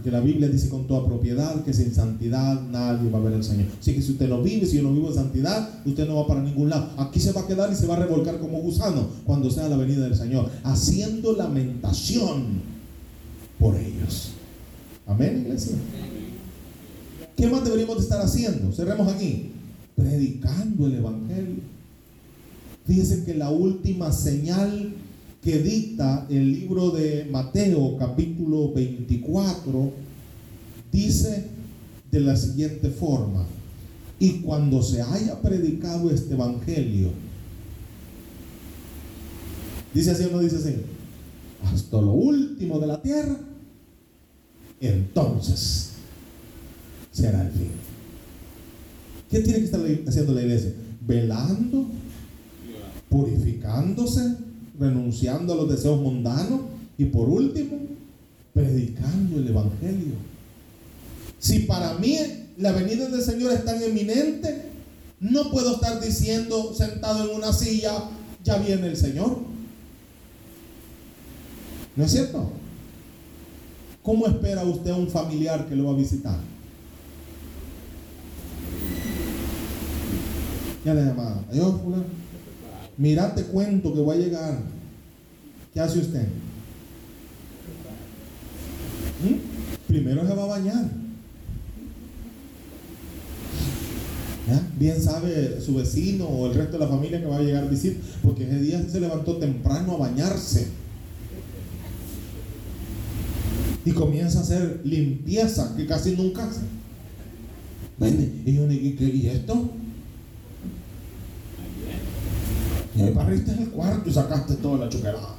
Porque la Biblia dice con toda propiedad que sin santidad nadie va a ver al Señor. Así que si usted no vive, si yo no vivo en santidad, usted no va para ningún lado. Aquí se va a quedar y se va a revolcar como gusano cuando sea la venida del Señor, haciendo lamentación por ellos. Amén, iglesia. ¿Qué más deberíamos de estar haciendo? Cerremos aquí. Predicando el Evangelio. Fíjense que la última señal que dicta el libro de Mateo capítulo 24 dice de la siguiente forma, y cuando se haya predicado este evangelio, dice así o no dice así, hasta lo último de la tierra, entonces será el fin. ¿Qué tiene que estar haciendo la iglesia? Velando, purificándose, renunciando a los deseos mundanos y por último, predicando el Evangelio. Si para mí la venida del Señor es tan eminente, no puedo estar diciendo sentado en una silla, ya viene el Señor. ¿No es cierto? ¿Cómo espera usted a un familiar que lo va a visitar? Ya le llamaba, adiós, fulano. Mira, te cuento que voy a llegar. ¿Qué hace usted? ¿Mm? Primero se va a bañar. Bien sabe su vecino o el resto de la familia que va a llegar a visitar, porque ese día se levantó temprano a bañarse. Y comienza a hacer limpieza que casi nunca hace. Y ¿y esto? Y barriste el cuarto y sacaste toda la chuquerada.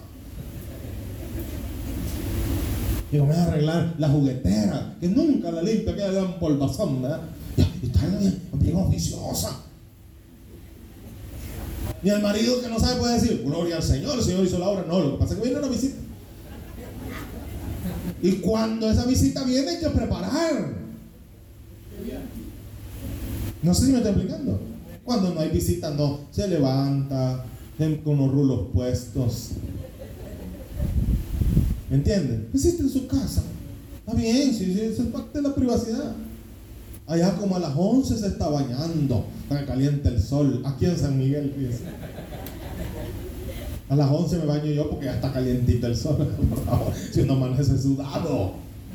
Y me a arreglar la juguetera, que nunca la limpia, que un polvazón, ¿verdad? Y está bien, oficiosa. Y el marido que no sabe puede decir, gloria al Señor, el Señor hizo la obra. No, lo que pasa es que viene una visita. Y cuando esa visita viene hay que preparar. No sé si me estoy explicando. Cuando no hay visita, no. Se levanta, con los rulos puestos. ¿Me entienden? Existe en su casa. Está bien, sí, sí, parte de la privacidad. Allá como a las 11 se está bañando, está caliente el sol. Aquí en San Miguel, fíjense. A las 11 me baño yo porque ya está calientito el sol. si uno amanece sudado.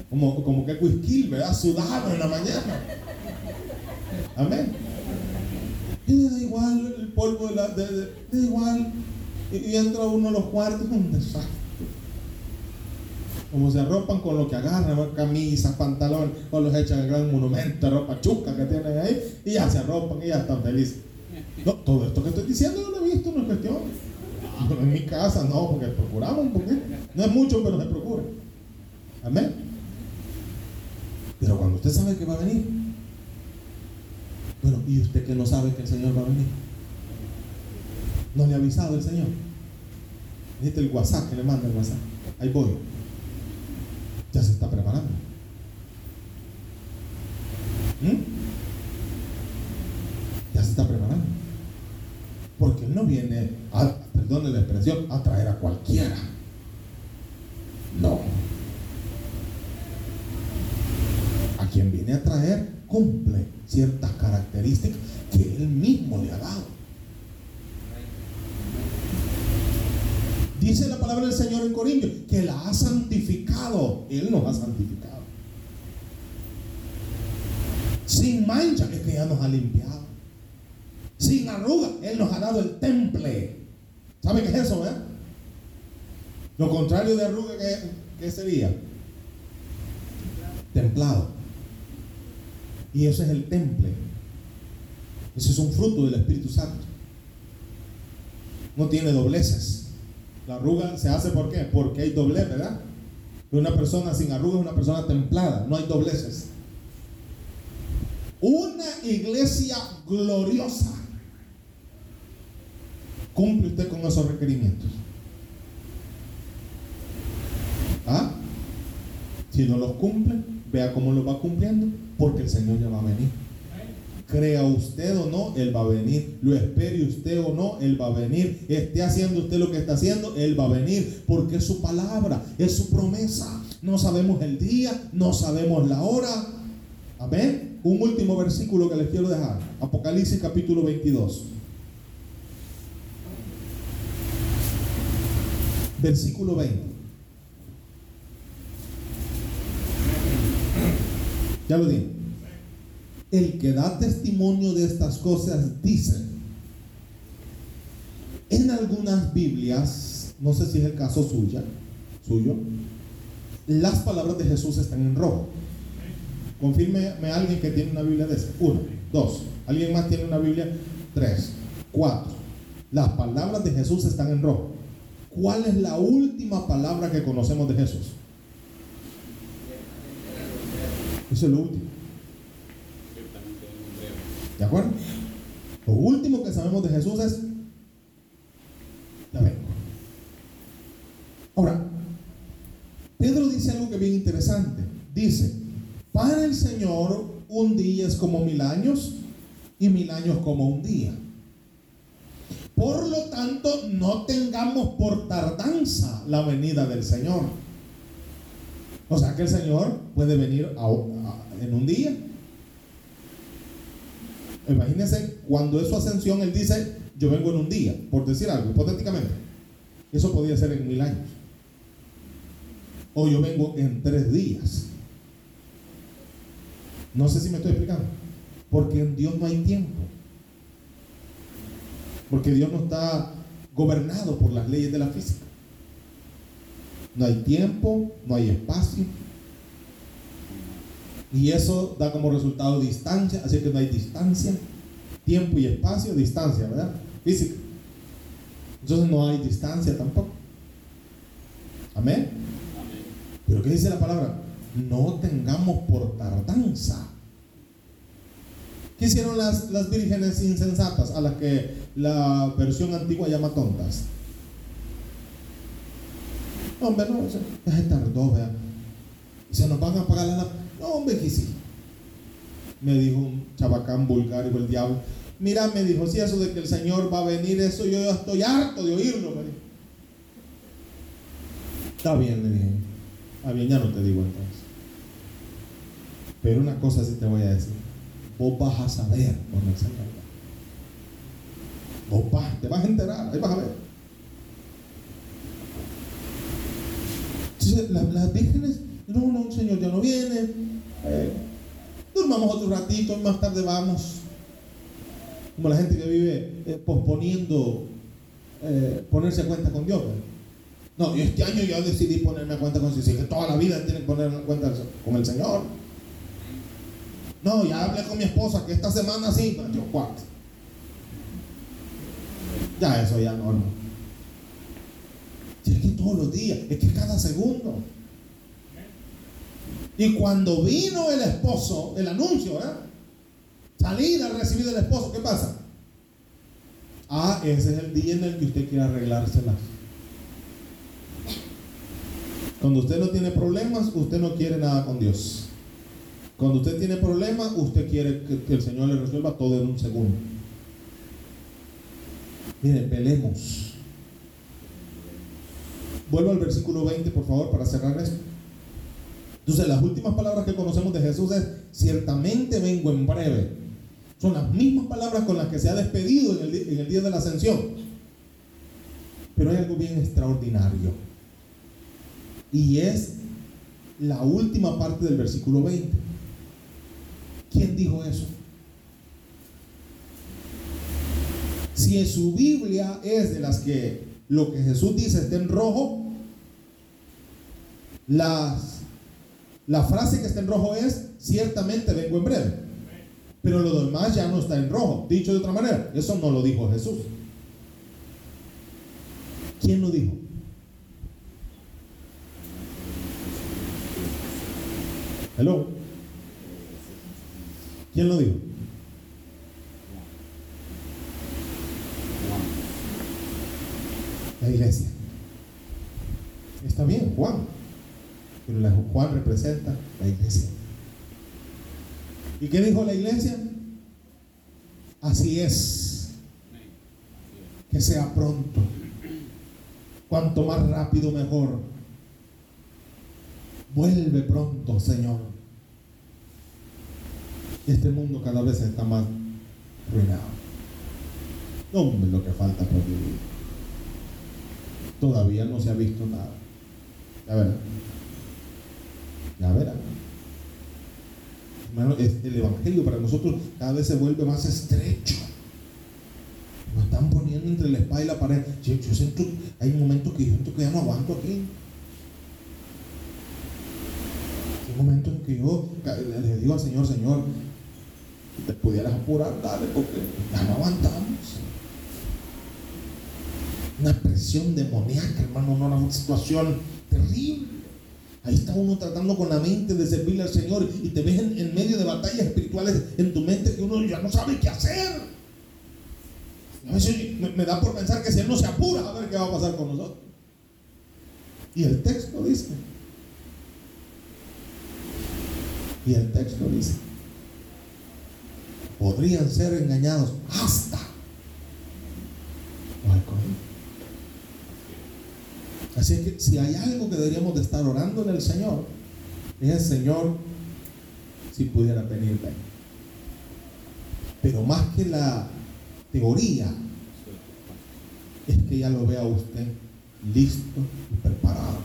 Como, como que whisky, ¿verdad? Sudado en la mañana. Amén. Y da igual el polvo de la. De, da igual. Y, entra uno a los cuartos, un desastre. Como se arropan con lo que agarran, camisas, pantalones, o los echan el gran monumento de ropa chuca que tienen ahí, y ya se arropan y ya están felices. No, todo esto que estoy diciendo no lo he visto, no es cuestión. en mi casa no, porque procuramos un poquito. No es mucho, pero se procura. Amén. Pero cuando usted sabe que va a venir, bueno, ¿y usted que no sabe que el Señor va a venir? ¿No le ha avisado el Señor? Este el WhatsApp que le manda el WhatsApp. Ahí voy. Ya se está preparando. ¿Mm? Ya se está preparando. Porque Él no viene, a, perdone la expresión, a traer a cualquiera. No. A quien viene a traer cumple ciertas características que Él mismo le ha dado. Dice la palabra del Señor en Corintios que la ha santificado. Él nos ha santificado. Sin mancha es que ya nos ha limpiado. Sin arruga, Él nos ha dado el temple. ¿Sabe qué es eso, verdad? Lo contrario de arruga, ¿qué, qué sería? Templado. Y ese es el temple. Ese es un fruto del Espíritu Santo. No tiene dobleces. La arruga se hace por qué? Porque hay doblez, ¿verdad? Una persona sin arruga es una persona templada, no hay dobleces. Una iglesia gloriosa. ¿Cumple usted con esos requerimientos? ¿Ah? Si no los cumple, vea cómo los va cumpliendo, porque el Señor ya va a venir. Crea usted o no, Él va a venir. Lo espere usted o no, Él va a venir. Esté haciendo usted lo que está haciendo, Él va a venir. Porque es su palabra, es su promesa. No sabemos el día, no sabemos la hora. Amén. Un último versículo que les quiero dejar. Apocalipsis capítulo 22. Versículo 20. Ya lo dije el que da testimonio de estas cosas dice, en algunas Biblias, no sé si es el caso suya, suyo, las palabras de Jesús están en rojo. Confírmeme alguien que tiene una Biblia de ese. Uno, dos. ¿Alguien más tiene una Biblia? Tres, cuatro. Las palabras de Jesús están en rojo. ¿Cuál es la última palabra que conocemos de Jesús? Eso es lo último. ¿De acuerdo? Lo último que sabemos de Jesús es, ya vengo. Ahora, Pedro dice algo que es bien interesante. Dice, para el Señor un día es como mil años y mil años como un día. Por lo tanto, no tengamos por tardanza la venida del Señor. O sea que el Señor puede venir en un día, Imagínense cuando es su ascensión, él dice, yo vengo en un día, por decir algo, hipotéticamente. Eso podría ser en mil años. O yo vengo en tres días. No sé si me estoy explicando. Porque en Dios no hay tiempo. Porque Dios no está gobernado por las leyes de la física. No hay tiempo, no hay espacio. Y eso da como resultado distancia, así que no hay distancia, tiempo y espacio, distancia, ¿verdad? Física. Entonces no hay distancia tampoco. Amén. Pero ¿qué dice la palabra? No tengamos por tardanza. ¿Qué hicieron las, las vírgenes insensatas a las que la versión antigua llama tontas? Hombre, no, se, se tardó, vea. Se nos van a pagar la no, hombre, que sí. Me dijo un chabacán vulgar, y el diablo. Mira, me dijo, si eso de que el Señor va a venir, eso yo ya estoy harto de oírlo. Me. Está bien, le dije. Está bien, ya no te digo entonces. Pero una cosa sí te voy a decir. Vos vas a saber cuando el Señor Vos vas, te vas a enterar, ahí vas a ver. Las, vírgenes, no, no, el Señor ya no viene, eh, durmamos otro ratito y más tarde vamos. Como la gente que vive eh, posponiendo eh, ponerse a cuenta con Dios. No, yo este año ya decidí ponerme a cuenta con Dios. Que toda la vida tienen que ponerme a cuenta con el Señor. No, ya hablé con mi esposa que esta semana sí. yo, cuatro. Ya eso ya no, no. Es que todos los días, es que cada segundo. Y cuando vino el esposo, el anuncio, ¿verdad? Salida a recibir del esposo, ¿qué pasa? Ah, ese es el día en el que usted quiere arreglárselas. Cuando usted no tiene problemas, usted no quiere nada con Dios. Cuando usted tiene problemas, usted quiere que, el Señor le resuelva todo en un segundo. Miren, velemos. Vuelvo al versículo 20, por favor, para cerrar esto. Entonces, las últimas palabras que conocemos de Jesús es, ciertamente vengo en breve. Son las mismas palabras con las que se ha despedido en el día de la ascensión. Pero hay algo bien extraordinario. Y es la última parte del versículo 20. ¿Quién dijo eso? Si en su Biblia es de las que lo que Jesús dice está en rojo, la frase que está en rojo es, ciertamente vengo en breve. Pero lo demás ya no está en rojo. Dicho de otra manera, eso no lo dijo Jesús. ¿Quién lo dijo? Hello. ¿Quién lo dijo? La iglesia. Está bien, Juan. Pero la- Juan representa la iglesia. ¿Y qué dijo la iglesia? Así es. Que sea pronto. Cuanto más rápido mejor. Vuelve pronto, Señor. Este mundo cada vez está más arruinado. Hombre, lo que falta por vivir. Todavía no se ha visto nada. Ya verán. Ya verán. Hermano, el Evangelio para nosotros cada vez se vuelve más estrecho. Nos están poniendo entre la espada y la pared. Yo, yo siento, hay momentos que yo siento que ya no aguanto aquí. Hay momentos en que yo le digo al Señor, Señor, te pudieras apurar, dale, porque ya no aguantamos. Una presión demoníaca, hermano, una, una situación terrible. Ahí está uno tratando con la mente de servirle al Señor y te ves en, medio de batallas espirituales en tu mente que uno ya no sabe qué hacer. A veces me da por pensar que si Él no se apura a ver qué va a pasar con nosotros. Y el texto dice. Y el texto dice. Podrían ser engañados hasta los. Así que si hay algo que deberíamos de estar orando en el Señor, es el Señor, si pudiera venir, ven. Pero más que la teoría, es que ya lo vea usted listo y preparado.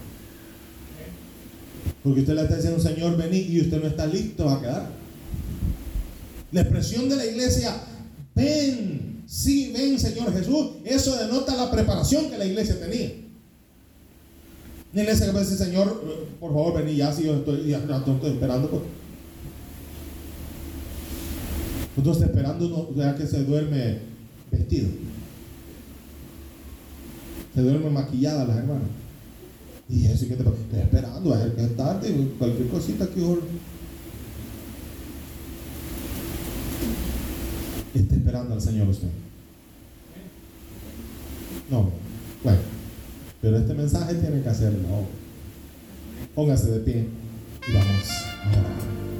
Porque usted le está diciendo, Señor, vení, y usted no está listo, a quedar. La expresión de la iglesia, ven, sí, ven, Señor Jesús, eso denota la preparación que la iglesia tenía. La iglesia que decir, Señor, por favor, vení ya, si yo estoy, ya, ya estoy esperando. Pues. Esperando, no, ya que se duerme vestido. Se duerme maquillada las hermanas. Y eso que te? Estoy esperando, a ver que es tarde, cualquier cosita que oro. Está esperando al Señor usted. No, bueno, pero este mensaje tiene que hacerlo. Póngase de pie y vamos a orar.